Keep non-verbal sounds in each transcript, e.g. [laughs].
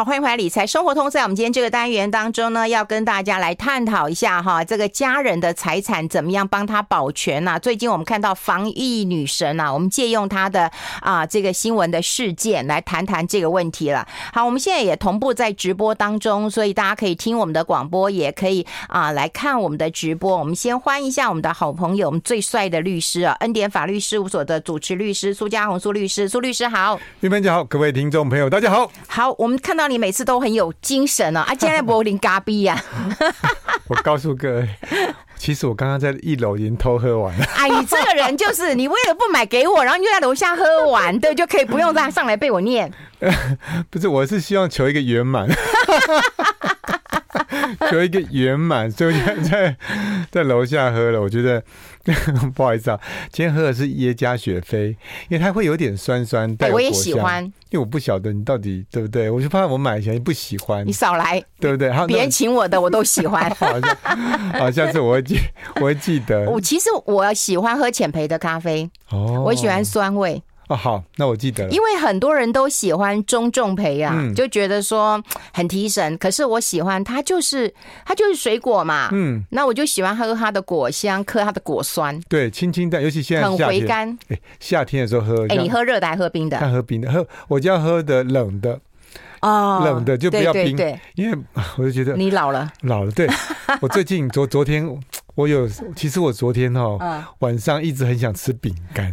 好，欢迎回来理财生活通。在我们今天这个单元当中呢，要跟大家来探讨一下哈，这个家人的财产怎么样帮他保全呐？最近我们看到防疫女神呐，我们借用她的啊这个新闻的事件来谈谈这个问题了。好，我们现在也同步在直播当中，所以大家可以听我们的广播，也可以啊来看我们的直播。我们先欢迎一下我们的好朋友，我们最帅的律师啊，恩典法律事务所的主持律师苏家红苏律师，苏律师好，玉芬姐好，各位听众朋友大家好，好，我们看到你每次都很有精神哦，啊，[laughs] 今天柏林咖啡呀，[laughs] 我告诉各位，其实我刚刚在一楼已经偷喝完了。哎，你这个人就是，你为了不买给我，然后你就在楼下喝完，对，就可以不用再上来被我念。[laughs] 不是，我是希望求一个圆满。[laughs] 有一个圆满，所以我现在在在楼下喝了。我觉得 [laughs] 不好意思啊，今天喝的是耶加雪菲，因为它会有点酸酸带、欸、我也喜欢，因为我不晓得你到底对不对，我就怕我买起来你不喜欢。你少来，对不对？别人请我的我都喜欢。[laughs] 好像，好，下次我会记，我会记得。我其实我喜欢喝浅焙的咖啡，哦，我喜欢酸味。哦，好，那我记得了。因为很多人都喜欢中重焙啊，嗯、就觉得说很提神。可是我喜欢它，就是它就是水果嘛，嗯，那我就喜欢喝它的果香，喝它的果酸。对，清清淡，尤其现在很回甘。哎，夏天的时候喝。哎，你喝热的还喝冰的？喝冰的，喝我就要喝的冷的。哦，冷的就不要冰，对对对，因为 [laughs] 我就觉得你老了，老了。对，[laughs] 我最近昨昨天我有，其实我昨天哦，嗯、晚上一直很想吃饼干。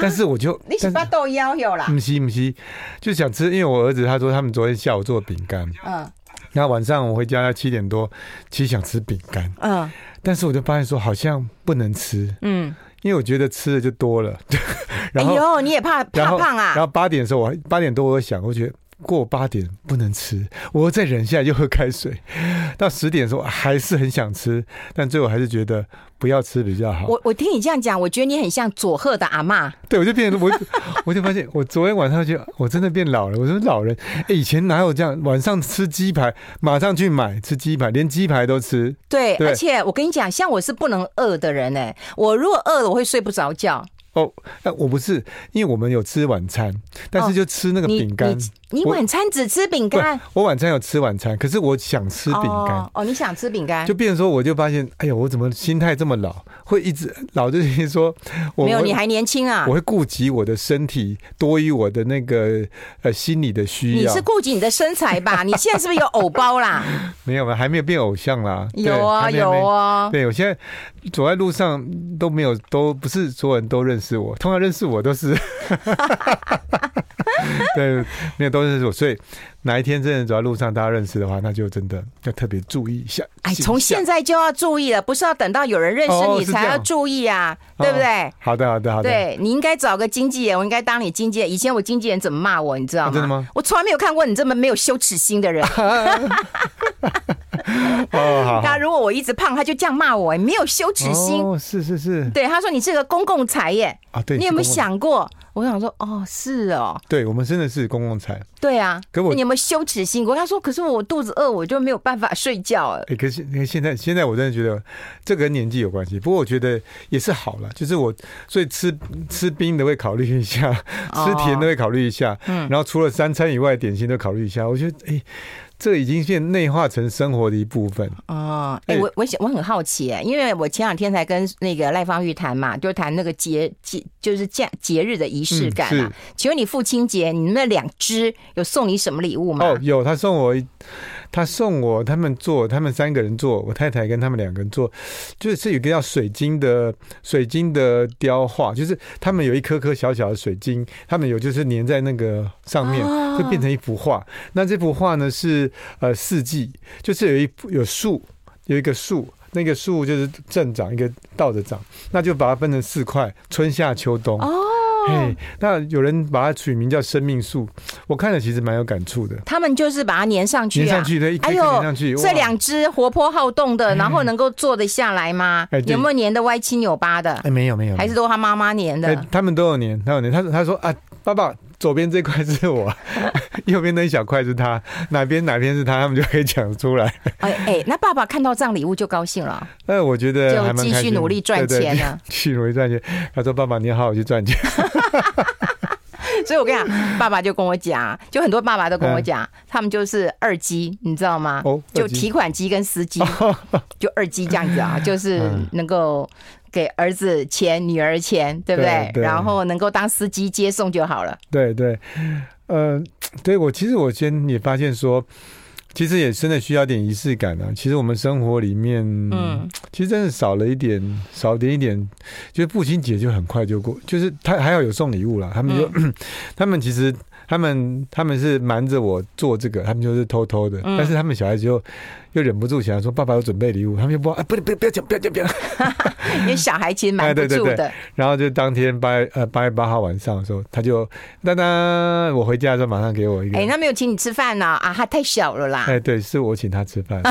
但是我就你是把豆腰有啦？不是不是，就想吃，因为我儿子他说他们昨天下午做饼干，嗯，然后晚上我回家要七点多，其实想吃饼干，嗯，但是我就发现说好像不能吃，嗯，因为我觉得吃的就多了，[laughs] 然后、哎呦、你也怕怕胖啊？然后八点的时候我八点多我想，我觉得。过八点不能吃，我再忍下来就喝开水。[laughs] 到十点的时候还是很想吃，但最后还是觉得不要吃比较好。我我听你这样讲，我觉得你很像佐贺的阿嬷。对，我就变成我，[laughs] 我就发现我昨天晚上就我真的变老了。我说老人，哎，以前哪有这样？晚上吃鸡排，马上去买吃鸡排，连鸡排都吃。对，对而且我跟你讲，像我是不能饿的人哎，我如果饿了，我会睡不着觉。哦，那我不是，因为我们有吃晚餐，但是就吃那个饼干。哦你晚餐只吃饼干？我晚餐有吃晚餐，可是我想吃饼干。哦，你想吃饼干，就变成说，我就发现，哎呀，我怎么心态这么老？会一直老就是说，[laughs] 我没有，你还年轻啊！我会顾及我的身体多于我的那个呃心理的需要。你是顾及你的身材吧？[laughs] 你现在是不是有偶包啦？没有吧，还没有变偶像啦。有啊，有啊。对，我现在走在路上都没有，都不是所有人都认识是我，通常认识我都是。[laughs] 对，没有都认识我，所以哪一天真的走在路上，大家认识的话，那就真的 [laughs] 要特别注意一下。哎，从现在就要注意了，不是要等到有人认识你才要注意啊，哦、对不对？好的，好的，好的。对，你应该找个经纪人，我应该当你经纪人。以前我经纪人怎么骂我，你知道吗？啊、真的吗？我从来没有看过你这么没有羞耻心的人。[laughs] [laughs] 哦，好。他如果我一直胖，他就这样骂我，没有羞耻心。哦，是是是。对，他说你是个公共财耶。啊，对。你有没有想过？我想说，哦，是哦，对，我们真的是公共财。对啊，可我你有没有羞耻心？我他说，可是我肚子饿，我就没有办法睡觉。哎，可是现在现在我真的觉得这个跟年纪有关系。不过我觉得也是好了，就是我所以吃吃冰的会考虑一下，吃甜的会考虑一下，嗯，然后除了三餐以外，点心都考虑一下。我觉得，哎。这已经变内化成生活的一部分哦。哎，我我想我很好奇哎，因为我前两天才跟那个赖芳玉谈嘛，就谈那个节节就是假节日的仪式感嘛。请问你父亲节，你那两只有送你什么礼物吗？哦，有，他送我。他送我，他们做，他们三个人做，我太太跟他们两个人做，就是有一个叫水晶的水晶的雕画，就是他们有一颗颗小小的水晶，他们有就是粘在那个上面，就变成一幅画。那这幅画呢是呃四季，就是有一有树，有一个树，那个树就是正长，一个倒着长，那就把它分成四块，春夏秋冬。嘿，那有人把它取名叫生命树，我看了其实蛮有感触的。他们就是把它粘上去，啊，粘上去，对，哎呦，粘上去。这两只活泼好动的，然后能够坐得下来吗？哎，有没有粘的歪七扭八的？哎，没有没有，还是都他妈妈粘的。哎，他们都有粘，他有粘。他他说啊，爸爸。左边这块是我，[laughs] 右边那一小块是他，哪边哪边是他，他们就可以讲出来。哎哎，那爸爸看到这样礼物就高兴了。哎，我觉得就继续努力赚钱呢。[laughs] 继续努力赚钱。他说：“爸爸，你好好去赚钱。[laughs] ”所以我跟你讲，爸爸就跟我讲，就很多爸爸都跟我讲，他们就是二机，你知道吗？哦，就提款机跟司机，就二机这样子啊，就是能够给儿子钱、女儿钱，对不对？然后能够当司机接送就好了。对对，呃，对我其实我先也发现说。其实也真的需要点仪式感啊！其实我们生活里面，嗯，其实真的少了一点，少点一点，就是父亲节就很快就过，就是他还要有送礼物啦。他们就，嗯、[clears throat] 他们其实。他们他们是瞒着我做这个，他们就是偷偷的，嗯、但是他们小孩子又又忍不住想要说爸爸有准备礼物，他们又不啊不不不要讲不要讲不要讲，[laughs] 因为小孩其实瞒不住的。对对对，然后就当天八呃八月八号晚上的时候，他就当当我回家的时候马上给我一个，哎，那没有请你吃饭呢？啊，他太小了啦。哎，对，是我请他吃饭。[laughs]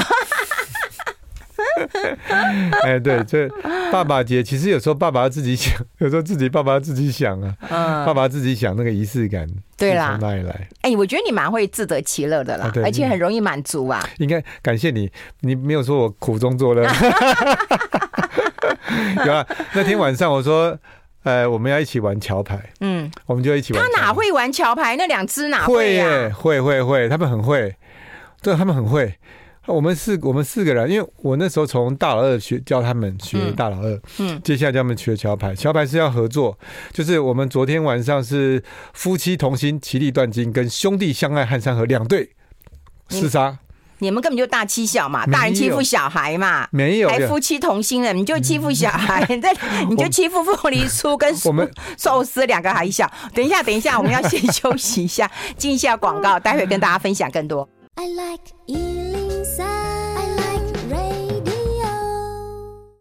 [laughs] 哎，对，这爸爸节其实有时候爸爸要自己想，有时候自己爸爸要自己想啊，嗯，爸爸自己想那个仪式感，对啦，从哪里来？哎，我觉得你蛮会自得其乐的啦，而且很容易满足啊。应该感谢你，你没有说我苦中作乐。[laughs] [laughs] 有啊，那天晚上我说，呃，我们要一起玩桥牌，嗯，我们就一起玩。他哪会玩桥牌？那两只哪会耶？会会会，他们很会，对，他们很会。我们四我们四个人，因为我那时候从大老二学教他们学大老二，嗯，嗯接下来教他们学桥牌。桥牌是要合作，就是我们昨天晚上是夫妻同心，其利断金，跟兄弟相爱汉山河两队厮杀。你们根本就大欺小嘛，大人欺负小孩嘛，没有还夫妻同心了，你就欺负小孩，你 [laughs] 在你就欺负凤梨酥跟 [laughs] 我们寿司两个还小。等一下，等一下，我们要先休息一下，进一下广告，待会跟大家分享更多。I like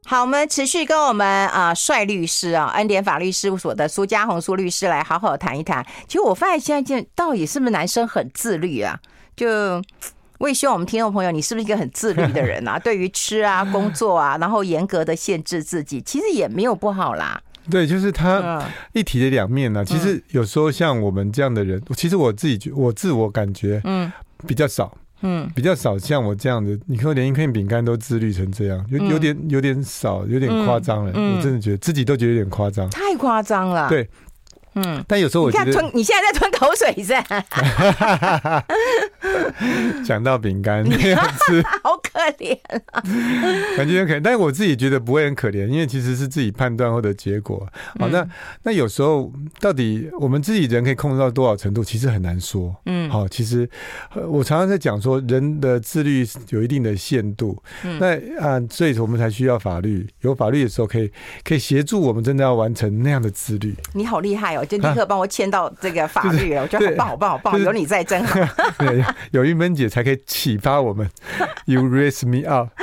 好，我们持续跟我们啊帅律师啊恩典法律事务所的苏嘉宏苏律师来好好谈一谈。其实我发现现在到底是不是男生很自律啊？就我也希望我们听众朋友，你是不是一个很自律的人啊？[laughs] 对于吃啊、工作啊，然后严格的限制自己，其实也没有不好啦。对，就是他一体的两面呢、啊。其实有时候像我们这样的人，其实我自己觉我自我感觉嗯比较少。嗯，比较少像我这样的，你看我连一片饼干都自律成这样，有有点有点少，有点夸张了。我真的觉得自己都觉得有点夸张，太夸张了。对。嗯，但有时候我觉得你吞，你现在在吞口水是？[laughs] 讲到饼干没有吃，好可怜啊！感觉很可怜，但是我自己觉得不会很可怜，因为其实是自己判断后的结果。好，那那有时候到底我们自己人可以控制到多少程度，其实很难说。嗯，好，其实我常常在讲说，人的自律有一定的限度。嗯，那啊，所以我们才需要法律，有法律的时候可以可以协助我们真的要完成那样的自律。你好厉害哦！就立刻帮我签到这个法律了，啊就是、我觉得好棒好棒好棒，有你在真好。[laughs] 对，有玉芬姐才可以启发我们。You raise me up。[laughs]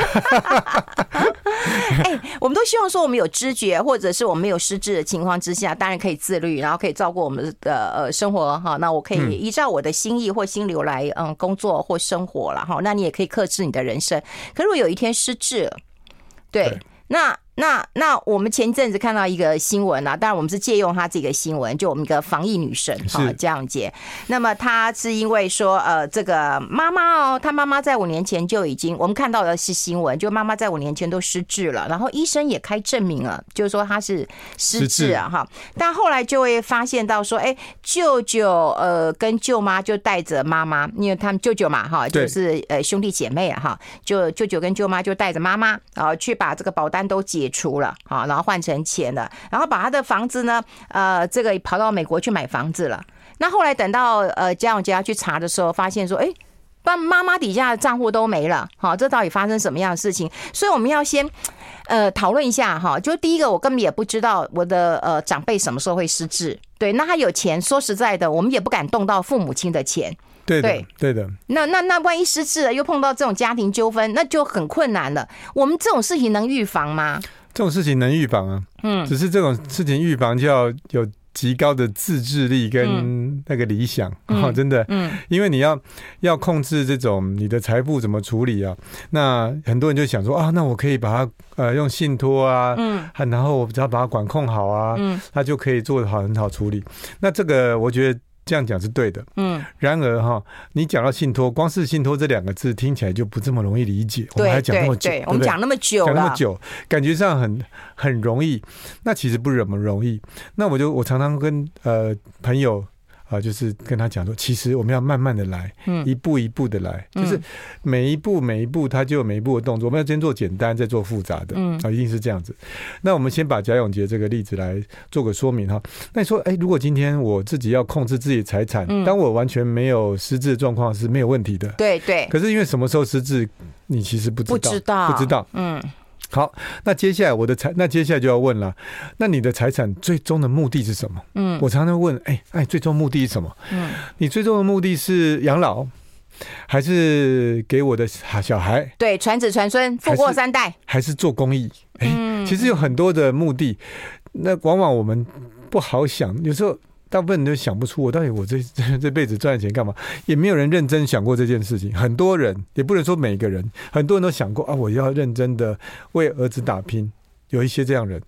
哎、欸，我们都希望说，我们有知觉，或者是我们没有失智的情况之下，当然可以自律，然后可以照顾我们的呃生活哈。那我可以依照我的心意或心流来嗯工作或生活了哈。那你也可以克制你的人生。可如果有一天失智对那。那那我们前一阵子看到一个新闻啊，当然我们是借用他这个新闻，就我们一个防疫女神哈江姐。那么她是因为说呃这个妈妈哦，她妈妈在五年前就已经我们看到的是新闻，就妈妈在五年前都失智了，然后医生也开证明了，就是说她是失智啊哈。但后来就会发现到说，哎，舅舅呃跟舅妈就带着妈妈，因为他们舅舅嘛哈，就是呃兄弟姐妹啊哈，就舅舅跟舅妈就带着妈妈然后去把这个保单都解。出了啊，然后换成钱了，然后把他的房子呢，呃，这个跑到美国去买房子了。那后来等到呃家永杰去查的时候，发现说，哎，爸妈妈底下的账户都没了。好，这到底发生什么样的事情？所以我们要先呃讨论一下哈。就第一个，我根本也不知道我的呃长辈什么时候会失智。对，那他有钱，说实在的，我们也不敢动到父母亲的钱。对对，对的。那那那万一失智了，又碰到这种家庭纠纷，那就很困难了。我们这种事情能预防吗？这种事情能预防啊，嗯，只是这种事情预防就要有极高的自制力跟那个理想啊，真的，嗯，因为你要要控制这种你的财富怎么处理啊？那很多人就想说啊，那我可以把它呃用信托啊，嗯，然后我只要把它管控好啊，嗯，它就可以做得好很好处理。那这个我觉得。这样讲是对的，嗯。然而哈，你讲到信托，光是信托这两个字听起来就不这么容易理解。我们还讲那么久，我们讲那么久，讲那么久，感觉上很很容易。那其实不怎么容易。那我就我常常跟呃朋友啊，就是跟他讲说，其实我们要慢慢的来，嗯，一步一步的来，就是每一步每一步，他就有每一步的动作，我们要先做简单，再做复杂的，嗯，啊，一定是这样子。那我们先把贾永杰这个例子来做个说明哈。那你说，哎，如果今天我自己要控制自己的财产，当我完全没有失智的状况是没有问题的，对对。可是因为什么时候失智，你其实不知道，不知道，不知道，嗯。好，那接下来我的财，那接下来就要问了，那你的财产最终的目的是什么？嗯，我常常问，哎哎，最终目的是什么？嗯，你最终的目的是养老，还是给我的小孩？对，传子传孙，富过三代还，是做公益？哎，其实有很多的目的，那往往我们不好想，有时候。大部分人都想不出，我到底我这这 [laughs] 这辈子赚钱干嘛？也没有人认真想过这件事情。很多人也不能说每个人，很多人都想过啊，我要认真的为儿子打拼。有一些这样人，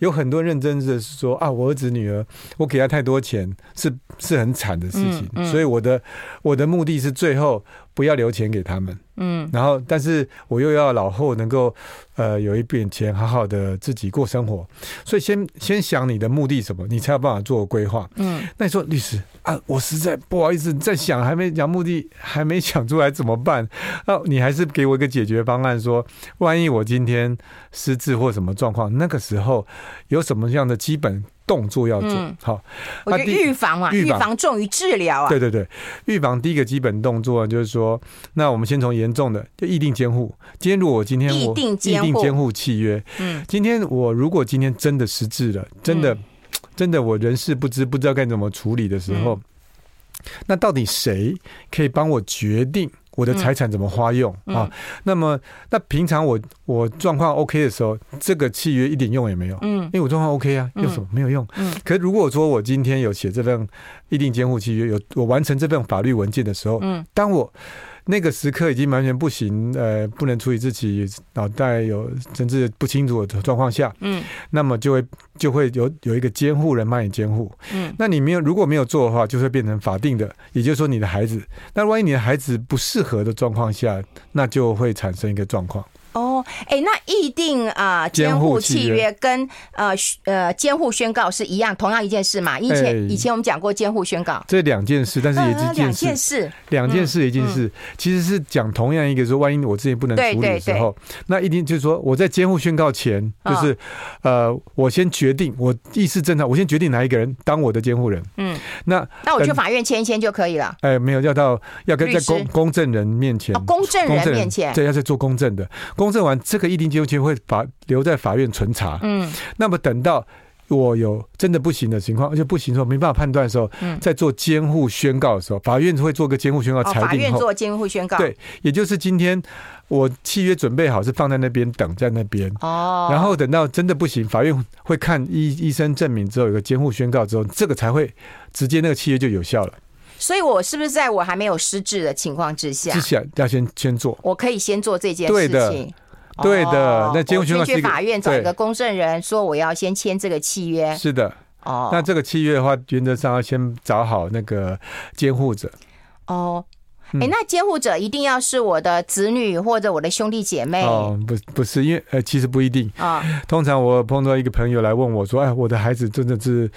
有很多认真的说啊，我儿子女儿，我给他太多钱是是很惨的事情，所以我的我的目的是最后不要留钱给他们。嗯，然后，但是我又要老后能够，呃，有一笔钱，好好的自己过生活，所以先先想你的目的什么，你才有办法做规划。嗯，那你说律师啊，我实在不好意思在想，还没讲目的，还没想出来怎么办？那你还是给我一个解决方案，说万一我今天失智或什么状况，那个时候有什么样的基本。动作要做好，我觉得预防嘛，预防重于治疗啊。对对对，预防第一个基本动作就是说，那我们先从严重的，就议定监护。今天如果我今天我议定监护契约，嗯，今天我如果今天真的失智了，真的真的我人事不知，不知道该怎么处理的时候，那到底谁可以帮我决定？我的财产怎么花用、嗯、啊？那么，那平常我我状况 OK 的时候，这个契约一点用也没有。嗯，因为我状况 OK 啊，用什么没有用。嗯，可是如果说我今天有写这份一定监护契约，有我完成这份法律文件的时候，嗯，当我。那个时刻已经完全不行，呃，不能处理自己脑袋有甚至不清楚的状况下，嗯，那么就会就会有有一个监护人帮你监护，嗯，那你没有如果没有做的话，就会变成法定的，也就是说你的孩子，那万一你的孩子不适合的状况下，那就会产生一个状况。哦，哎，那议定啊监护契约跟呃呃监护宣告是一样，同样一件事嘛？以前以前我们讲过监护宣告，这两件事，但是也是两件事，两件事一件事，其实是讲同样一个说，万一我之前不能处理的时候，那一定就是说我在监护宣告前，就是呃我先决定我意识正常，我先决定哪一个人当我的监护人。嗯，那那我去法院签一签就可以了。哎，没有要到要跟在公公证人面前，公证人面前，对，要在做公证的。公证完，这个议定监护权会法留在法院存查。嗯，那么等到我有真的不行的情况，而且不行的时候没办法判断的时候，嗯，在做监护宣告的时候，法院会做个监护宣告裁定后，法院做监护宣告，对，也就是今天我契约准备好是放在那边等在那边。哦，然后等到真的不行，法院会看医医生证明之后有个监护宣告之后，这个才会直接那个契约就有效了。所以，我是不是在我还没有失智的情况之下，之前要先先做，我可以先做这件事情。对的，那监护去法院找一个公证人，说我要先签这个契约。是的，哦，那这个契约的话，原则上要先找好那个监护者。哦。哎、欸，那监护者一定要是我的子女或者我的兄弟姐妹？哦，不，不是，因为呃，其实不一定啊。通常我碰到一个朋友来问我说：“哎，我的孩子真的是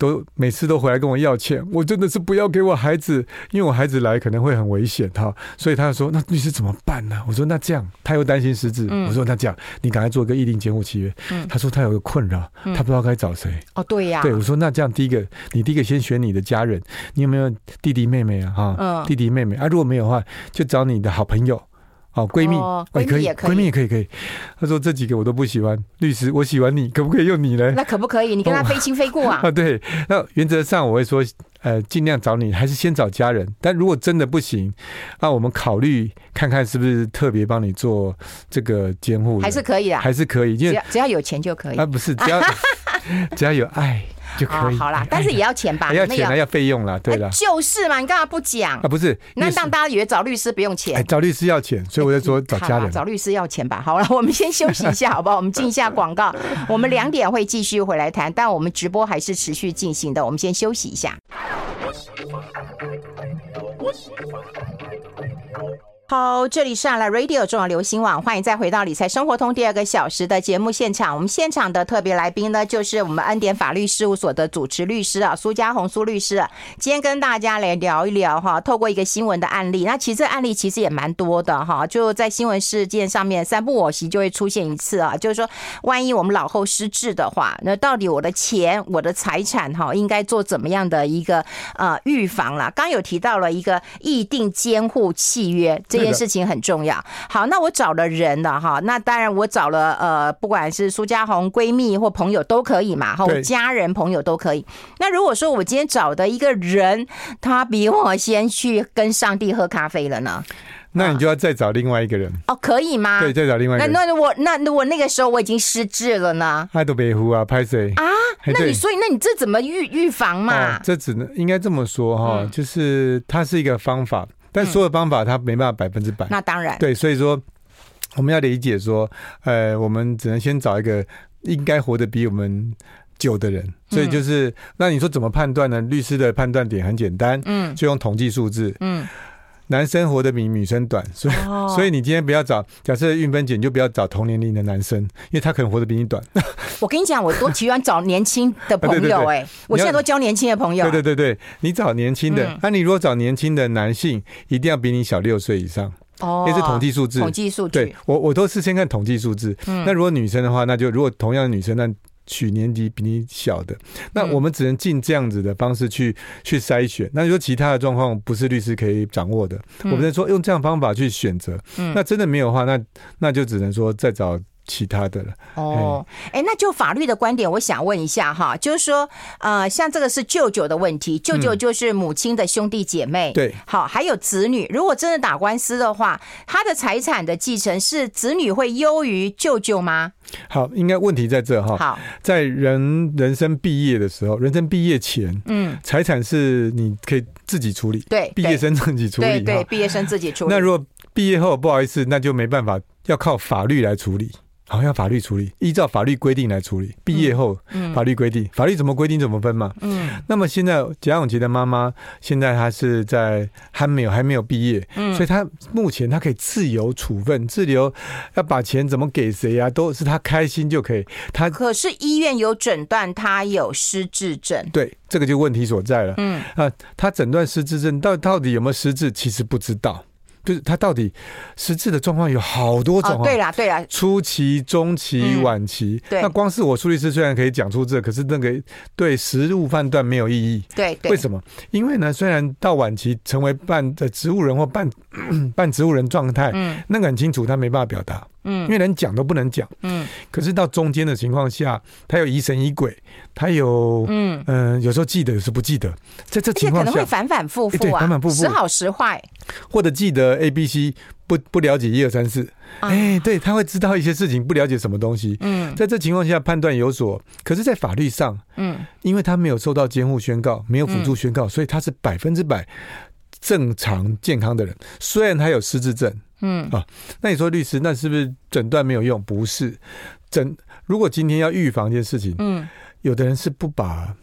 都每次都回来跟我要钱，我真的是不要给我孩子，因为我孩子来可能会很危险哈。”所以他说：“那律师怎么办呢？”我说：“那这样，他又担心失智。嗯”我说：“那这样，你赶快做一个议定监护契约。嗯”他说：“他有个困扰，他不知道该找谁。嗯”哦，对呀。对，我说：“那这样，第一个，你第一个先选你的家人，你有没有弟弟妹妹啊？哈，嗯，弟弟妹妹。”啊，如果没有的话，就找你的好朋友，哦，闺蜜，闺蜜也可以，闺蜜也可以，可以。他说这几个我都不喜欢，律师我喜欢你，可不可以用你呢？[laughs] 那可不可以？你跟他非亲非故啊？[laughs] 啊，对。那原则上我会说，呃，尽量找你，还是先找家人。但如果真的不行，那我们考虑看看是不是特别帮你做这个监护，还是可以啊，还是可以，只要只要有钱就可以啊，不是只要 [laughs] 只要有爱。就可以、哦、好啦，[laughs] 但是也要钱吧？[laughs] 要钱了，要费用了，对了，就是嘛，你干嘛不讲啊？不是，那让大家以为找律师不用钱，哎、找律师要钱，所以我就说找家人，找律师要钱吧。好了，[laughs] 我们先休息一下，好不好？我们进一下广告，我们两点会继续回来谈，但我们直播还是持续进行的，我们先休息一下。好，这里是阿拉 Radio 中广流行网，欢迎再回到理财生活通第二个小时的节目现场。我们现场的特别来宾呢，就是我们恩典法律事务所的主持律师啊，苏嘉宏苏律师。今天跟大家来聊一聊哈，透过一个新闻的案例，那其实这案例其实也蛮多的哈，就在新闻事件上面三不我时就会出现一次啊，就是说，万一我们老后失智的话，那到底我的钱、我的财产哈，应该做怎么样的一个呃预防啦？刚有提到了一个议定监护契约这件事情很重要。好，那我找了人了哈，那当然我找了呃，不管是苏家红闺蜜或朋友都可以嘛，哈，家人朋友都可以。那如果说我今天找的一个人，他比我先去跟上帝喝咖啡了呢？那你就要再找另外一个人哦，可以吗？对，再找另外一个人。那那我那我那个时候我已经失智了呢？爱都别呼啊，拍谁啊？那你所以那你这怎么预预防嘛？这只能应该这么说哈，就是它是一个方法。但所有方法它没办法百分之百，那当然。对，所以说我们要理解说，呃，我们只能先找一个应该活得比我们久的人，所以就是那你说怎么判断呢？律师的判断点很简单，嗯，就用统计数字，嗯。男生活得比女生短，所以、oh. [laughs] 所以你今天不要找，假设孕分姐，你就不要找同年龄的男生，因为他可能活得比你短。[laughs] 我跟你讲，我都喜欢找年轻的朋友、[laughs] 欸，哎，我现在都交年轻的朋友。对对对对，你找年轻的，那、嗯啊、你如果找年轻的男性，一定要比你小六岁以上，哦，这是统计数字。统计数据，对我我都是先看统计数字。嗯，那如果女生的话，那就如果同样的女生，那。取年纪比你小的，那我们只能尽这样子的方式去去筛选。那你说其他的状况不是律师可以掌握的，我们在说用这样方法去选择。那真的没有的话，那那就只能说再找。其他的了。哦，哎，那就法律的观点，我想问一下哈，就是说，呃，像这个是舅舅的问题，舅舅就是母亲的兄弟姐妹，对，好，还有子女，如果真的打官司的话，他的财产的继承是子女会优于舅舅吗？好，应该问题在这哈，好，在人人生毕业的时候，人生毕业前，嗯，财产是你可以自己处理，对，毕业生自己处理，对，对，毕业生自己处理。那如果毕业后不好意思，那就没办法，要靠法律来处理。好，要法律处理，依照法律规定来处理。毕业后，法律规定，法律怎么规定怎么分嘛。嗯。那么现在贾永琪的妈妈，现在她是在还没有还没有毕业，嗯，所以她目前她可以自由处分，自由要把钱怎么给谁啊，都是她开心就可以。她可是医院有诊断她有失智症，对，这个就问题所在了。嗯啊，她诊断失智症到到底有没有失智，其实不知道。就是他到底实质的状况有好多种，对啦，对啦，初期、中期、晚期。对那光是我苏律师虽然可以讲出这，可是那个对实物判断没有意义。对，为什么？因为呢，虽然到晚期成为半的植物人或半 [clears throat] 半植物人状态，嗯，那个很清楚，他没办法表达。嗯，因为连讲都不能讲。嗯，可是到中间的情况下，他有疑神疑鬼，他有嗯。嗯、呃，有时候记得，有时候不记得，在这情况下可能会反反复复啊，反反复复，时好时坏，或者记得 A B C 不不了解一二三四，哎，对，他会知道一些事情，不了解什么东西。嗯，在这情况下判断有所，可是，在法律上，嗯，因为他没有受到监护宣告，没有辅助宣告，所以他是百分之百正常健康的人，虽然他有失智症。嗯啊，那你说律师，那是不是诊断没有用？不是，诊如果今天要预防一件事情，嗯，有的人是不把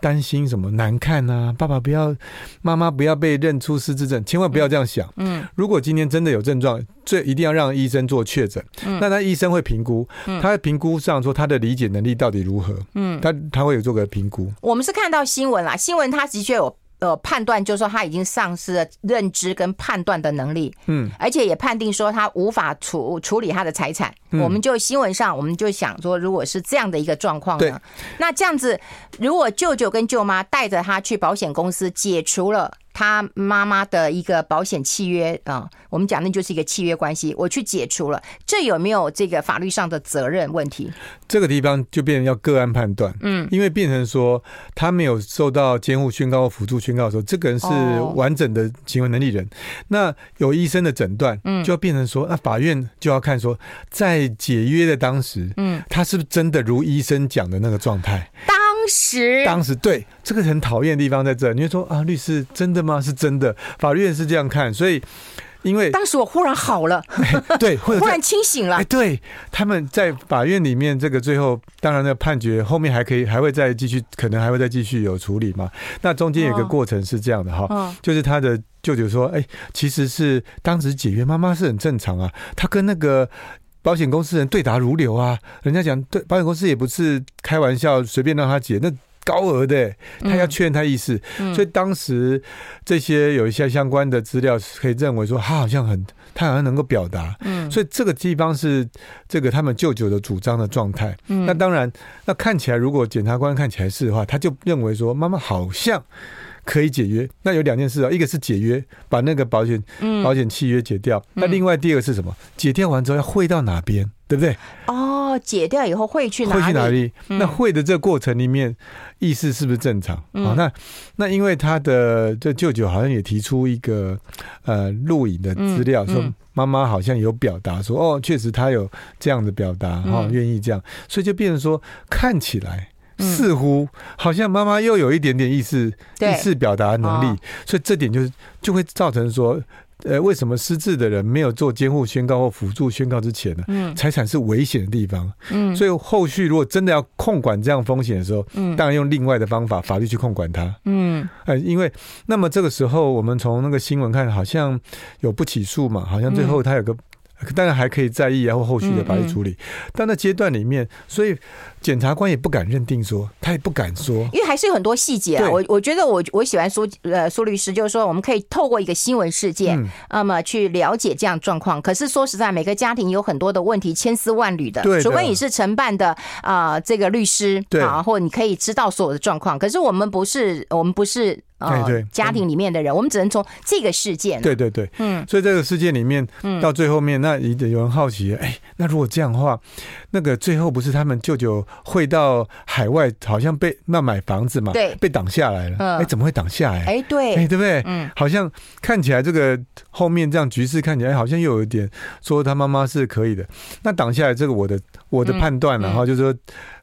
担心什么难看啊，爸爸不要，妈妈不要被认出失智症，千万不要这样想。嗯，如果今天真的有症状，最一定要让医生做确诊。嗯，那他医生会评估，他在评估上说他的理解能力到底如何？嗯，他他会有做个评估。我们是看到新闻啦，新闻他的确有。呃，判断就是说他已经丧失了认知跟判断的能力，嗯，而且也判定说他无法处处理他的财产。嗯，我们就新闻上，我们就想说，如果是这样的一个状况呢，那这样子，如果舅舅跟舅妈带着他去保险公司解除了。他妈妈的一个保险契约啊，我们讲那就是一个契约关系，我去解除了，这有没有这个法律上的责任问题？这个地方就变成要个案判断，嗯，因为变成说他没有受到监护宣告或辅助宣告的时候，这个人是完整的行为能力人，那有医生的诊断，嗯，就要变成说，那法院就要看说，在解约的当时，嗯，他是不是真的如医生讲的那个状态？当时，当时对这个很讨厌的地方在这，你会说啊，律师真的吗？是真的，法律院是这样看，所以因为当时我忽然好了，[laughs] 对，或者忽然清醒了，对，他们在法院里面这个最后，当然的判决后面还可以还会再继续，可能还会再继续有处理嘛。那中间有个过程是这样的哈，就是他的舅舅说：“哎，其实是当时解约，妈妈是很正常啊。他跟那个保险公司人对答如流啊。人家讲，对保险公司也不是开玩笑，随便让他解那高额的，他要确认他意思。所以当时这些有一些相关的资料，可以认为说他好像很，他好像能够表达。嗯所以这个地方是这个他们舅舅的主张的状态。那当然，那看起来如果检察官看起来是的话，他就认为说妈妈好像。”可以解约，那有两件事啊，一个是解约，把那个保险保险契约解掉。嗯、那另外第二个是什么？解掉完之后要汇到哪边，对不对？哦，解掉以后汇去哪里？汇去哪里？嗯、那汇的这个过程里面，意思是不是正常？啊、嗯哦，那那因为他的这舅舅好像也提出一个呃录影的资料，嗯、说妈妈好像有表达说，哦，确实他有这样的表达，哈、哦，愿意这样，所以就变成说看起来。似乎好像妈妈又有一点点意思，对。意思表达能力，哦、所以这点就是就会造成说，呃，为什么失智的人没有做监护宣告或辅助宣告之前呢？嗯，财产是危险的地方，嗯，所以后续如果真的要控管这样风险的时候，嗯，当然用另外的方法，法律去控管它，嗯，呃，因为那么这个时候我们从那个新闻看，好像有不起诉嘛，好像最后他有个。当然还可以在意，然后后续的法律处理。嗯嗯、但那阶段里面，所以检察官也不敢认定说，他也不敢说，因为还是有很多细节啊。我我觉得我我喜欢苏呃苏律师，就是说我们可以透过一个新闻事件，嗯、那么去了解这样状况。可是说实在，每个家庭有很多的问题，千丝万缕的。对的，除非你是承办的啊、呃，这个律师对啊，或你可以知道所有的状况。可是我们不是，我们不是。啊对，家庭里面的人，嗯、我们只能从这个事件。对对对，嗯，所以这个事件里面，到最后面，那有人好奇，哎，那如果这样的话，那个最后不是他们舅舅汇到海外，好像被那买房子嘛，对，被挡下来了，哎、嗯，怎么会挡下来？哎，对，哎，对不对？嗯，好像看起来这个后面这样局势看起来好像又有一点说他妈妈是可以的，那挡下来这个我的我的判断了哈，就是说。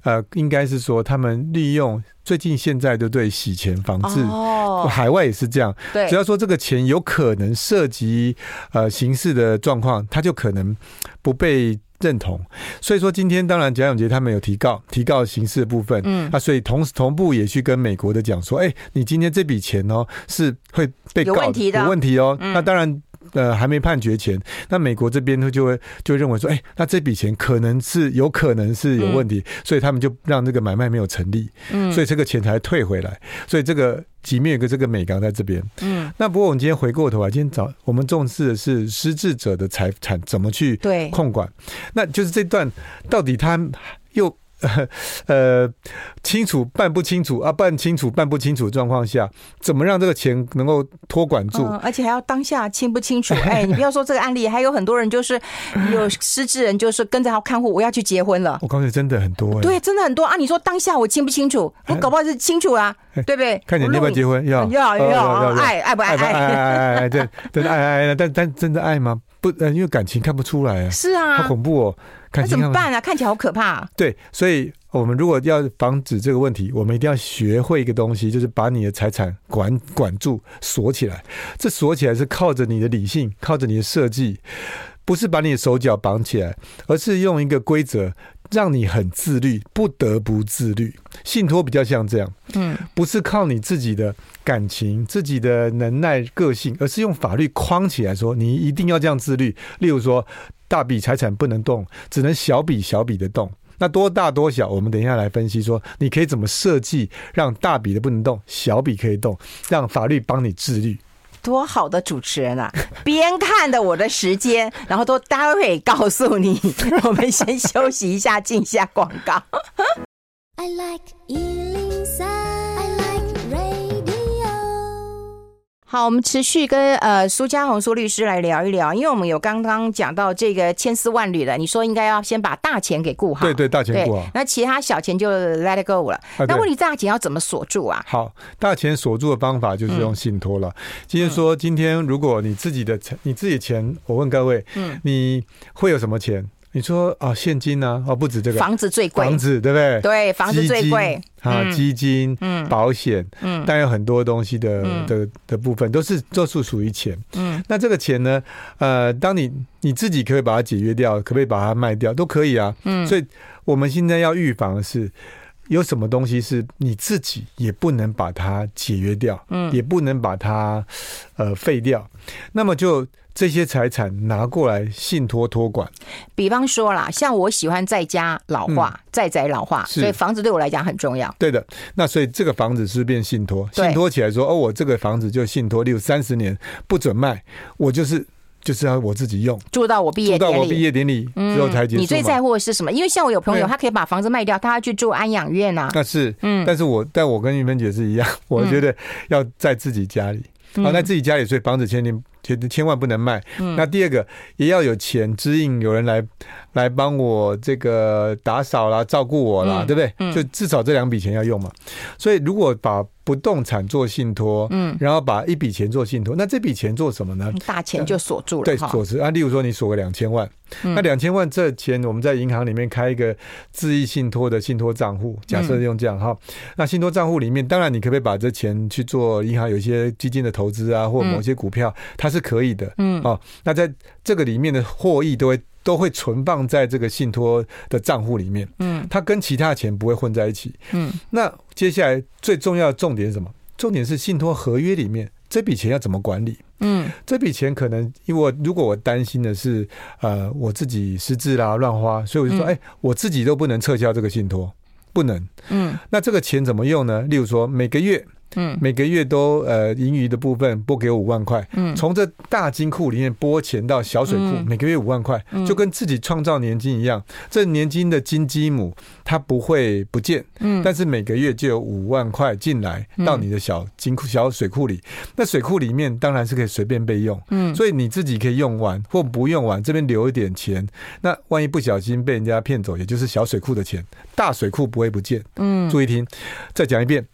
呃，应该是说他们利用最近现在的对洗钱防治，哦，海外也是这样。对，只要说这个钱有可能涉及呃刑事的状况，他就可能不被认同。所以说今天当然蒋永杰他们有提告，提告刑事的部分。嗯，啊，所以同时同步也去跟美国的讲说，哎，你今天这笔钱哦是会被告有问题的，有问题哦。嗯，那当然。呃，还没判决前，那美国这边他就会就会认为说，哎、欸，那这笔钱可能是有可能是有问题，嗯、所以他们就让这个买卖没有成立，嗯，所以这个钱才退回来，所以这个里面有个这个美港在这边，嗯，那不过我们今天回过头来，今天早我们重视的是失智者的财产怎么去控管，那就是这段到底他又。[laughs] 呃，清楚办不清楚啊？办清楚办不清楚状况下，怎么让这个钱能够托管住？嗯，而且还要当下清不清楚？哎，你不要说这个案例，还有很多人就是有失智人，就是跟着他看护，我要去结婚了。我告诉你，真的很多，对，真的很多啊！你说当下我清不清楚？我搞不好是清楚啊，对不对？看你要不要结婚？要要要爱爱不爱爱爱爱爱对，真的爱爱，但但真的爱吗？不，呃因为感情看不出来啊。是啊，好恐怖哦。那怎么办啊？看起来好可怕啊。[laughs] 对，所以我们如果要防止这个问题，我们一定要学会一个东西，就是把你的财产管管住、锁起来。这锁起来是靠着你的理性，靠着你的设计，不是把你的手脚绑起来，而是用一个规则让你很自律，不得不自律。信托比较像这样，嗯，不是靠你自己的感情、自己的能耐、个性，而是用法律框起来说，你一定要这样自律。例如说。大笔财产不能动，只能小笔小笔的动。那多大多小，我们等一下来分析。说你可以怎么设计，让大笔的不能动，小笔可以动，让法律帮你自律。多好的主持人啊！[laughs] 边看的我的时间，然后都待会告诉你。[laughs] 我们先休息一下，进一下广告。I like 好，我们持续跟呃苏嘉宏苏律师来聊一聊，因为我们有刚刚讲到这个千丝万缕的，你说应该要先把大钱给顾好，对对，大钱顾好，那其他小钱就 let it go 了。啊、那问题大钱要怎么锁住啊？好，大钱锁住的方法就是用信托了。嗯、今天说，今天如果你自己的钱，你自己的钱，我问各位，嗯，你会有什么钱？你说啊，现金呢？哦，不止这个，房子最贵，房子对不对？对，房子最贵啊，基金、嗯，保险，嗯，但有很多东西的的的部分都是都是属于钱。嗯，那这个钱呢？呃，当你你自己可以把它解约掉，可不可以把它卖掉？都可以啊。嗯，所以我们现在要预防的是。有什么东西是你自己也不能把它解约掉，嗯，也不能把它呃废掉，那么就。这些财产拿过来信托托管，比方说啦，像我喜欢在家老化，嗯、在宅老化，所以房子对我来讲很重要。对的，那所以这个房子是变信托，信托起来说，哦，我这个房子就信托，例如三十年不准卖，我就是就是要我自己用，住到我毕业，住到我毕业典礼之后才结束。你最在乎的是什么？因为像我有朋友，他可以把房子卖掉，他要去住安养院啊。那是，嗯，但是我但我跟玉芬姐是一样，我觉得要在自己家里，好，在自己家里，所以房子签订。千千万不能卖。那第二个也要有钱支应，有人来来帮我这个打扫啦、照顾我啦，对不对？就至少这两笔钱要用嘛。所以如果把不动产做信托，嗯，然后把一笔钱做信托，那这笔钱做什么呢？大钱就锁住了，对，锁住啊。例如说你锁个两千万，那两千万这钱我们在银行里面开一个自益信托的信托账户，假设用这样哈。那信托账户里面，当然你可不可以把这钱去做银行有一些基金的投资啊，或某些股票，它是可以的，嗯，哦，那在这个里面的获益都会都会存放在这个信托的账户里面，嗯，它跟其他钱不会混在一起，嗯，那接下来最重要的重点是什么？重点是信托合约里面这笔钱要怎么管理？嗯，这笔钱可能因为我如果我担心的是呃我自己失智啦乱花，所以我就说，哎，我自己都不能撤销这个信托，不能，嗯，那这个钱怎么用呢？例如说每个月。嗯，每个月都呃盈余的部分拨给我五万块，嗯，从这大金库里面拨钱到小水库，每个月五万块，就跟自己创造年金一样。这年金的金鸡母它不会不见，嗯，但是每个月就有五万块进来到你的小金库、小水库里。那水库里面当然是可以随便备用，嗯，所以你自己可以用完或不用完，这边留一点钱。那万一不小心被人家骗走，也就是小水库的钱，大水库不会不见。嗯，注意听，再讲一遍。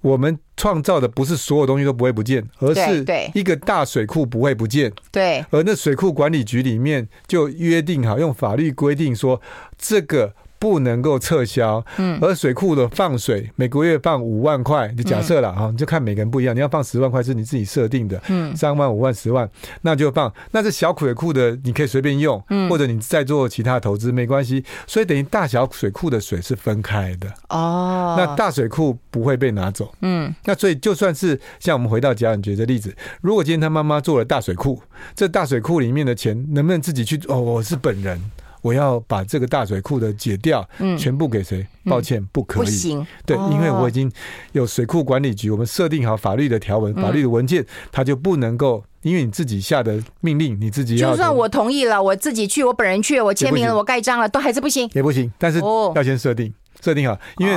我们创造的不是所有东西都不会不见，而是一个大水库不会不见。对，而那水库管理局里面就约定好，用法律规定说这个。不能够撤销，嗯，而水库的放水每个月放五万块，就假设了哈，你就看每个人不一样，你要放十万块是你自己设定的，嗯，三万、五万、十万，那就放，那这小水库的你可以随便用，嗯，或者你再做其他投资没关系，所以等于大小水库的水是分开的，哦，那大水库不会被拿走，嗯，那所以就算是像我们回到家你觉的例子，如果今天他妈妈做了大水库，这大水库里面的钱能不能自己去？哦，我是本人。我要把这个大水库的解掉，嗯，全部给谁？抱歉，不可以，不行。对，因为我已经有水库管理局，我们设定好法律的条文、法律的文件，它就不能够，因为你自己下的命令，你自己要。就算我同意了，我自己去，我本人去，我签名了，我盖章了，都还是不行，也不行。但是要先设定，设定好，因为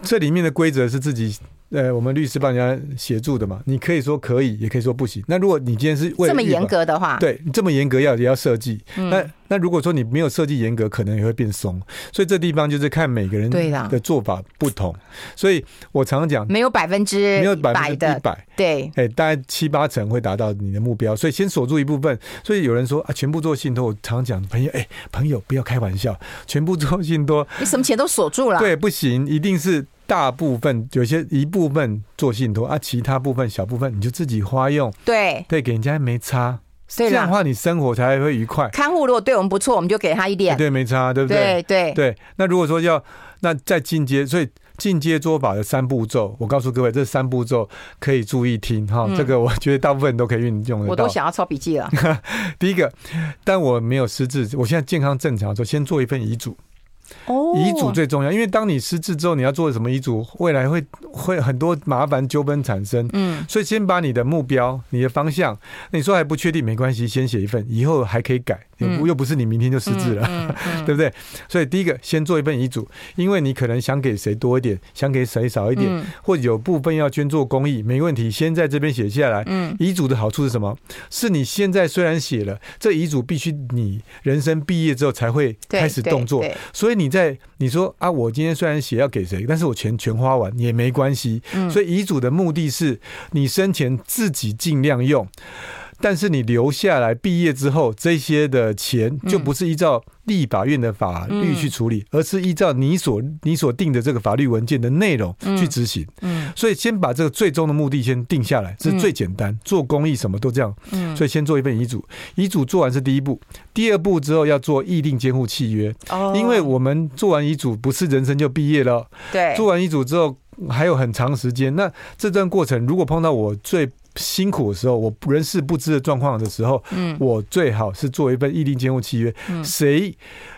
这里面的规则是自己。呃，我们律师帮人家协助的嘛，你可以说可以，也可以说不行。那如果你今天是为了这么严格的话，对，你这么严格要也要设计。嗯、那那如果说你没有设计严格，可能也会变松。所以这地方就是看每个人的做法不同。所以我常常讲，没有百分之没有百分之一百，对，哎，大概七八成会达到你的目标。所以先锁住一部分。所以有人说啊，全部做信托，我常常讲朋友，哎，朋友不要开玩笑，全部做信托，你什么钱都锁住了，对，不行，一定是。大部分有些一部分做信托啊，其他部分小部分你就自己花用，对对，给人家没差，这样的话你生活才会愉快。看护如果对我们不错，我们就给他一点，对，没差，对不对？对对对。那如果说要那再进阶，所以进阶做法的三步骤，我告诉各位，这三步骤可以注意听哈。这个我觉得大部分都可以运用得到。我都想要抄笔记了。[laughs] 第一个，但我没有失智，我现在健康正常，就先做一份遗嘱。遗嘱最重要，因为当你失智之后，你要做什么遗嘱，未来会会很多麻烦纠纷产生。嗯，所以先把你的目标、你的方向，你说还不确定没关系，先写一份，以后还可以改。又不是你明天就失智了，[laughs] 对不对？所以第一个先做一份遗嘱，因为你可能想给谁多一点，想给谁少一点，或者有部分要捐做公益，没问题，先在这边写下来。遗嘱的好处是什么？是你现在虽然写了，这遗嘱必须你人生毕业之后才会开始动作，所以你在你说啊，我今天虽然写要给谁，但是我钱全花完也没关系。所以遗嘱的目的是你生前自己尽量用。但是你留下来毕业之后，这些的钱就不是依照立法院的法律去处理，而是依照你所你所定的这个法律文件的内容去执行。嗯，所以先把这个最终的目的先定下来，是最简单。做公益什么都这样。嗯，所以先做一份遗嘱，遗嘱做完是第一步，第二步之后要做议定监护契约。哦，因为我们做完遗嘱不是人生就毕业了。对，做完遗嘱之后还有很长时间。那这段过程如果碰到我最辛苦的时候，我人事不知的状况的时候，嗯，我最好是做一份议定监护契约，嗯，谁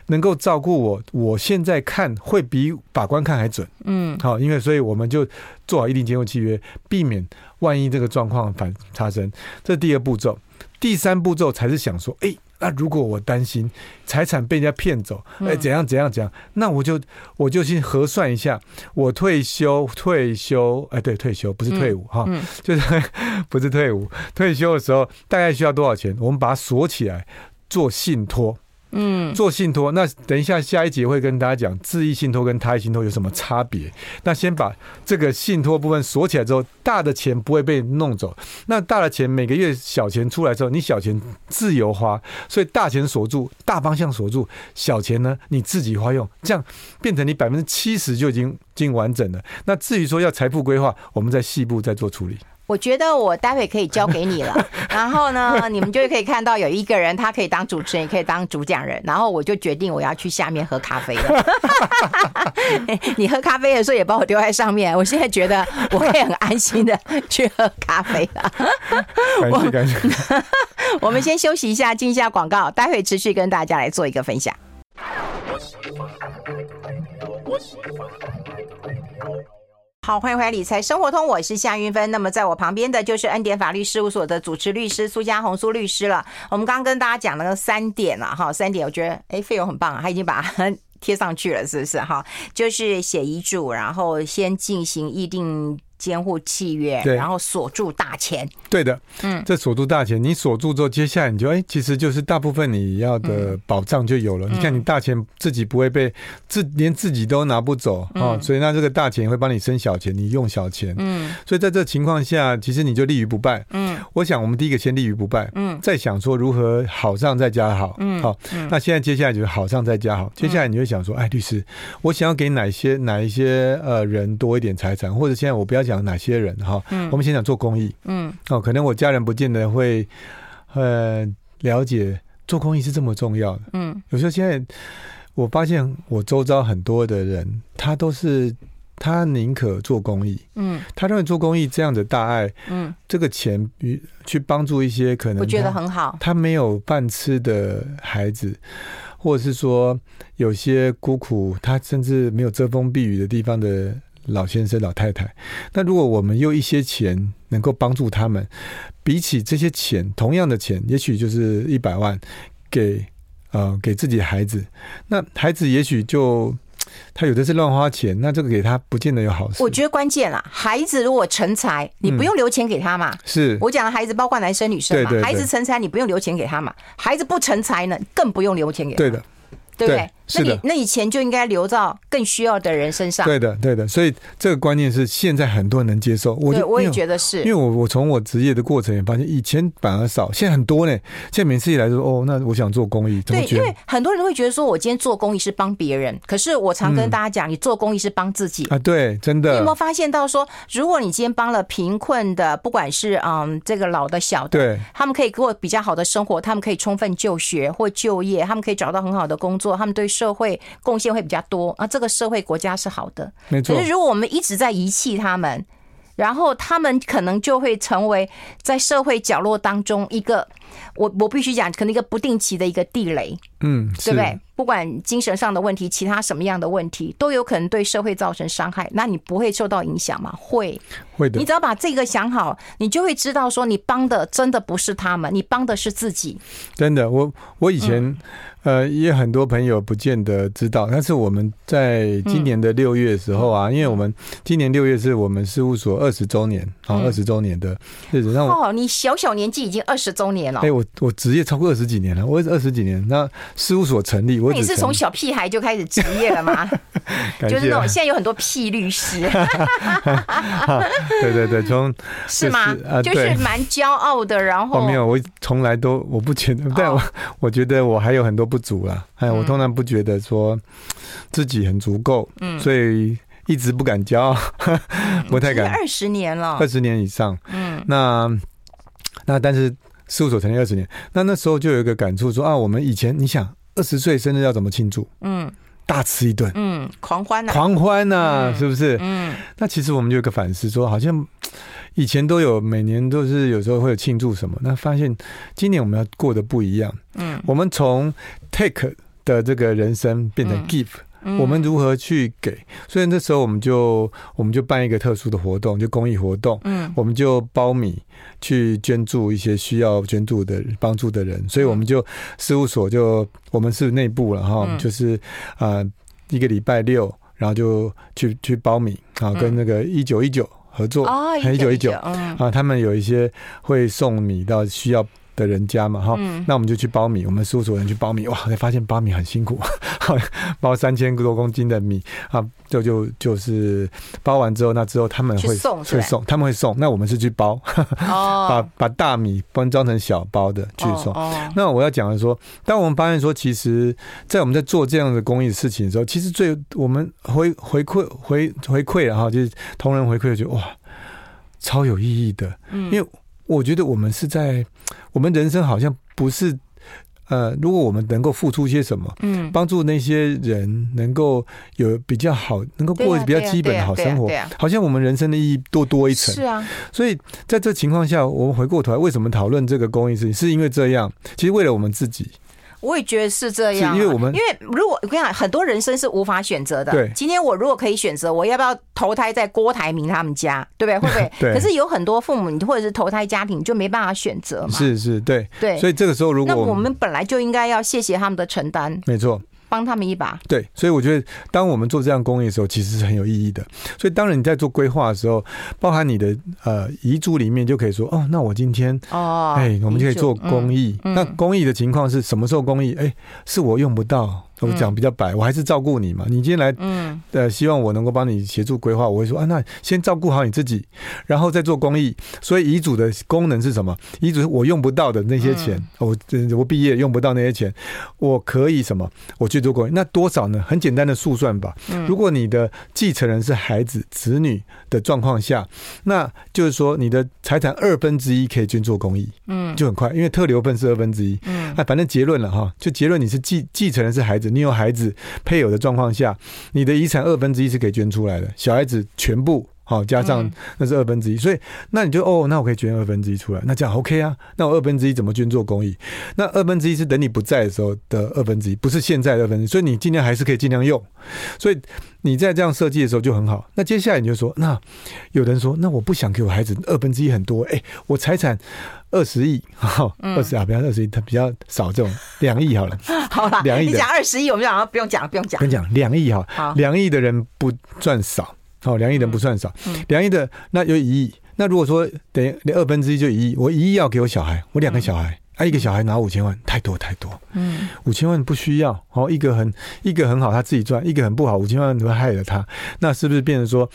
能够照顾我，我现在看会比法官看还准，嗯，好，因为所以我们就做好议定监护契约，避免万一这个状况反发生，这是第二步骤，第三步骤才是想说，哎。那如果我担心财产被人家骗走，哎，怎样怎样怎样？那我就我就先核算一下，我退休退休，哎，对，退休不是退伍哈，就是 [laughs] 不是退伍，退休的时候大概需要多少钱？我们把它锁起来做信托。嗯，做信托，那等一下下一节会跟大家讲自益信托跟他益信托有什么差别。那先把这个信托部分锁起来之后，大的钱不会被弄走。那大的钱每个月小钱出来之后，你小钱自由花，所以大钱锁住，大方向锁住，小钱呢你自己花用，这样变成你百分之七十就已经已经完整了。那至于说要财富规划，我们在细部再做处理。我觉得我待会可以交给你了，[laughs] 然后呢，你们就可以看到有一个人，他可以当主持人，也可以当主讲人，然后我就决定我要去下面喝咖啡了。[laughs] 你喝咖啡的时候也把我丢在上面，我现在觉得我可以很安心的去喝咖啡了。感谢感谢。[laughs] 我们先休息一下，进一下广告，待会持续跟大家来做一个分享。好，欢迎回来《理财生活通》，我是夏云芬。那么，在我旁边的就是恩典法律事务所的主持律师苏家红苏律师了。我们刚刚跟大家讲了三点了，哈，三点，我觉得，哎，费用很棒啊，他已经把它贴上去了，是不是？哈，就是写遗嘱，然后先进行议定。监护契约，然后锁住大钱。对的，嗯，这锁住大钱，你锁住之后，接下来你就哎，其实就是大部分你要的保障就有了。嗯、你看，你大钱自己不会被自连自己都拿不走啊、嗯哦，所以那这个大钱会帮你生小钱，你用小钱。嗯，所以在这情况下，其实你就立于不败。嗯，我想我们第一个先立于不败。嗯，再想说如何好上再加好。嗯，好，那现在接下来就是好上再加好。接下来你会想说，哎，律师，我想要给哪些哪一些呃人多一点财产，或者现在我不要。讲哪些人哈？嗯，我们先讲做公益。嗯，哦，可能我家人不见得会呃了解做公益是这么重要的。嗯，有时候现在我发现我周遭很多的人，他都是他宁可做公益。嗯，他认为做公益这样的大爱，嗯，这个钱与去帮助一些可能我觉得很好，他没有饭吃的孩子，或者是说有些孤苦，他甚至没有遮风避雨的地方的。老先生、老太太，那如果我们用一些钱能够帮助他们，比起这些钱，同样的钱，也许就是一百万给呃给自己的孩子，那孩子也许就他有的是乱花钱，那这个给他不见得有好事。我觉得关键啦，孩子如果成才，你不用留钱给他嘛。嗯、是我讲的孩子，包括男生女生嘛。孩子成才，你不用留钱给他嘛。孩子不成才呢，更不用留钱给他。对的，对不对？那你那你钱就应该留到更需要的人身上。对的，对的。所以这个观念是现在很多人能接受。我就我也觉得是，因为我我从我职业的过程也发现，以前反而少，现在很多呢。现在每次一来说，哦，那我想做公益，对，因为很多人会觉得说，我今天做公益是帮别人，可是我常跟大家讲，你做公益是帮自己啊。对，真的。你有没有发现到说，如果你今天帮了贫困的，不管是嗯这个老的小的，对，他们可以过比较好的生活，他们可以充分就学或就业，他们可以找到很好的工作，他们对社会贡献会比较多啊，这个社会国家是好的，没错。可是如果我们一直在遗弃他们，然后他们可能就会成为在社会角落当中一个，我我必须讲，可能一个不定期的一个地雷，嗯，对不对？不管精神上的问题，其他什么样的问题，都有可能对社会造成伤害。那你不会受到影响吗？会，会的。你只要把这个想好，你就会知道说，你帮的真的不是他们，你帮的是自己。真的，我我以前。嗯呃，也很多朋友不见得知道，但是我们在今年的六月的时候啊，嗯、因为我们今年六月是我们事务所二十周年，好、嗯，二十周年的日子。那我哦，你小小年纪已经二十周年了。哎、欸，我我职业超过二十几年了，我也是二十几年。那事务所成立，我我你是从小屁孩就开始职业了吗？[laughs] 就是那种 [laughs] 现在有很多屁律师。对对对，从 [laughs] 是吗？就是蛮骄傲的，然后没有，我从来都我不觉得，但我我觉得我还有很多不足啦。哎，我通常不觉得说自己很足够，嗯，所以一直不敢骄傲，不太敢。二十年了，二十年以上，嗯，那那但是事务所成立二十年，那那时候就有一个感触说啊，我们以前你想二十岁生日要怎么庆祝？嗯。大吃一顿，嗯，狂欢呐，狂欢呐，是不是？嗯，那其实我们就有个反思，说好像以前都有，每年都是有时候会有庆祝什么，那发现今年我们要过得不一样。嗯，我们从 take 的这个人生变成 give。我们如何去给？所以那时候我们就我们就办一个特殊的活动，就公益活动。嗯，我们就包米去捐助一些需要捐助的帮助的人。所以我们就事务所就我们是内部了哈，就是啊一个礼拜六，然后就去去包米啊，跟那个一九一九合作啊，一九一九啊，他们有一些会送米到需要。的人家嘛，哈，那我们就去包米，我们事务所人去包米，哇，才发现包米很辛苦，[laughs] 包三千多公斤的米啊，就就就是包完之后，那之后他们会送，会送，他们会送，那我们是去包，[laughs] 把把大米包装成小包的去送。那我要讲的说，当我们发现说，其实，在我们在做这样的公益事情的时候，其实最我们回回馈回回馈了哈，就是同仁回馈，就哇，超有意义的，因为。我觉得我们是在我们人生好像不是呃，如果我们能够付出些什么，嗯，帮助那些人能够有比较好，能够过比较基本的好生活，好像我们人生的意义多多一层。是啊，所以在这情况下，我们回过头来，为什么讨论这个公益事情？是因为这样，其实为了我们自己。我也觉得是这样，因为我们因为如果我跟你讲，很多人生是无法选择的。对，今天我如果可以选择，我要不要投胎在郭台铭他们家，对不对？会不会？[laughs] 对。可是有很多父母或者是投胎家庭就没办法选择嘛。是是，对对。所以这个时候，如果那我们本来就应该要谢谢他们的承担。没错。帮他们一把，对，所以我觉得，当我们做这样公益的时候，其实是很有意义的。所以，当然你在做规划的时候，包含你的呃遗嘱里面，就可以说，哦，那我今天哦，哎，我们就可以做公益。嗯嗯、那公益的情况是什么时候公益？哎，是我用不到。我讲比较白，我还是照顾你嘛。你今天来，嗯，呃，希望我能够帮你协助规划。我会说啊，那先照顾好你自己，然后再做公益。所以遗嘱的功能是什么？遗嘱是我用不到的那些钱，嗯、我我毕业用不到那些钱，我可以什么？我去做公益。那多少呢？很简单的速算吧。如果你的继承人是孩子、子女的状况下，那就是说你的财产二分之一可以捐做公益，嗯，就很快，因为特留份是二分之一，嗯，那反正结论了哈，就结论你是继继承人是孩子。你有孩子配偶的状况下，你的遗产二分之一是可以捐出来的。小孩子全部好加上那是二分之一，所以那你就哦，那我可以捐二分之一出来，那这样 OK 啊？那我二分之一怎么捐做公益？那二分之一是等你不在的时候的二分之一，不是现在的二分之一，所以你尽量还是可以尽量用。所以你在这样设计的时候就很好。那接下来你就说，那有人说，那我不想给我孩子二分之一很多，哎，我财产。二十亿，二十啊，不要二十亿，他比较少，这种两亿好了。[laughs] 好了，两亿。你讲二十亿，我们讲不用讲了，不用讲。跟你讲，两亿哈，两亿的人不赚少，好，两亿人不算少，两亿的那有一亿，那如果说等于二分之一就一亿，我一亿要给我小孩，我两个小孩，啊，一个小孩拿五千万，太多太多，嗯，五千万不需要，哦，一个很一个很好，他自己赚，一个很不好，五千万你会害了他，那是不是变成说？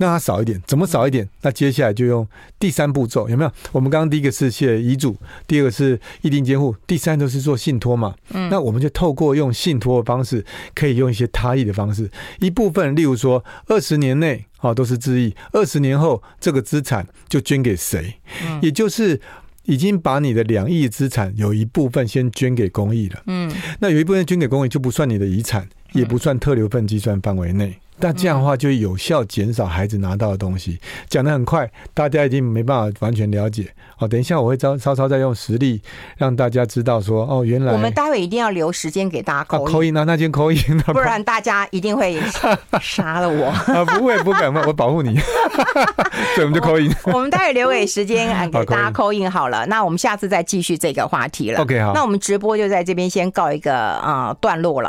那它少一点，怎么少一点？那接下来就用第三步骤，有没有？我们刚刚第一个是写遗嘱，第二个是意定监护，第三都是做信托嘛。嗯，那我们就透过用信托的方式，可以用一些他意的方式，一部分，例如说二十年内啊都是自意，二十年后这个资产就捐给谁？嗯，也就是已经把你的两亿资产有一部分先捐给公益了。嗯，那有一部分捐给公益就不算你的遗产，也不算特留份计算范围内。那这样的话，就有效减少孩子拿到的东西。讲的很快，大家已经没办法完全了解。哦，等一下我会稍稍稍再用实例让大家知道说，哦，原来我们待会一定要留时间给大家扣扣印啊，那先扣音，不然大家一定会杀了我 [laughs] 啊！不会，不敢，我保护你。[laughs] 所以我们就扣音。我们待会留给时间给大家扣音好了。那我们下次再继续这个话题了。OK，好。那我们直播就在这边先告一个啊段落了。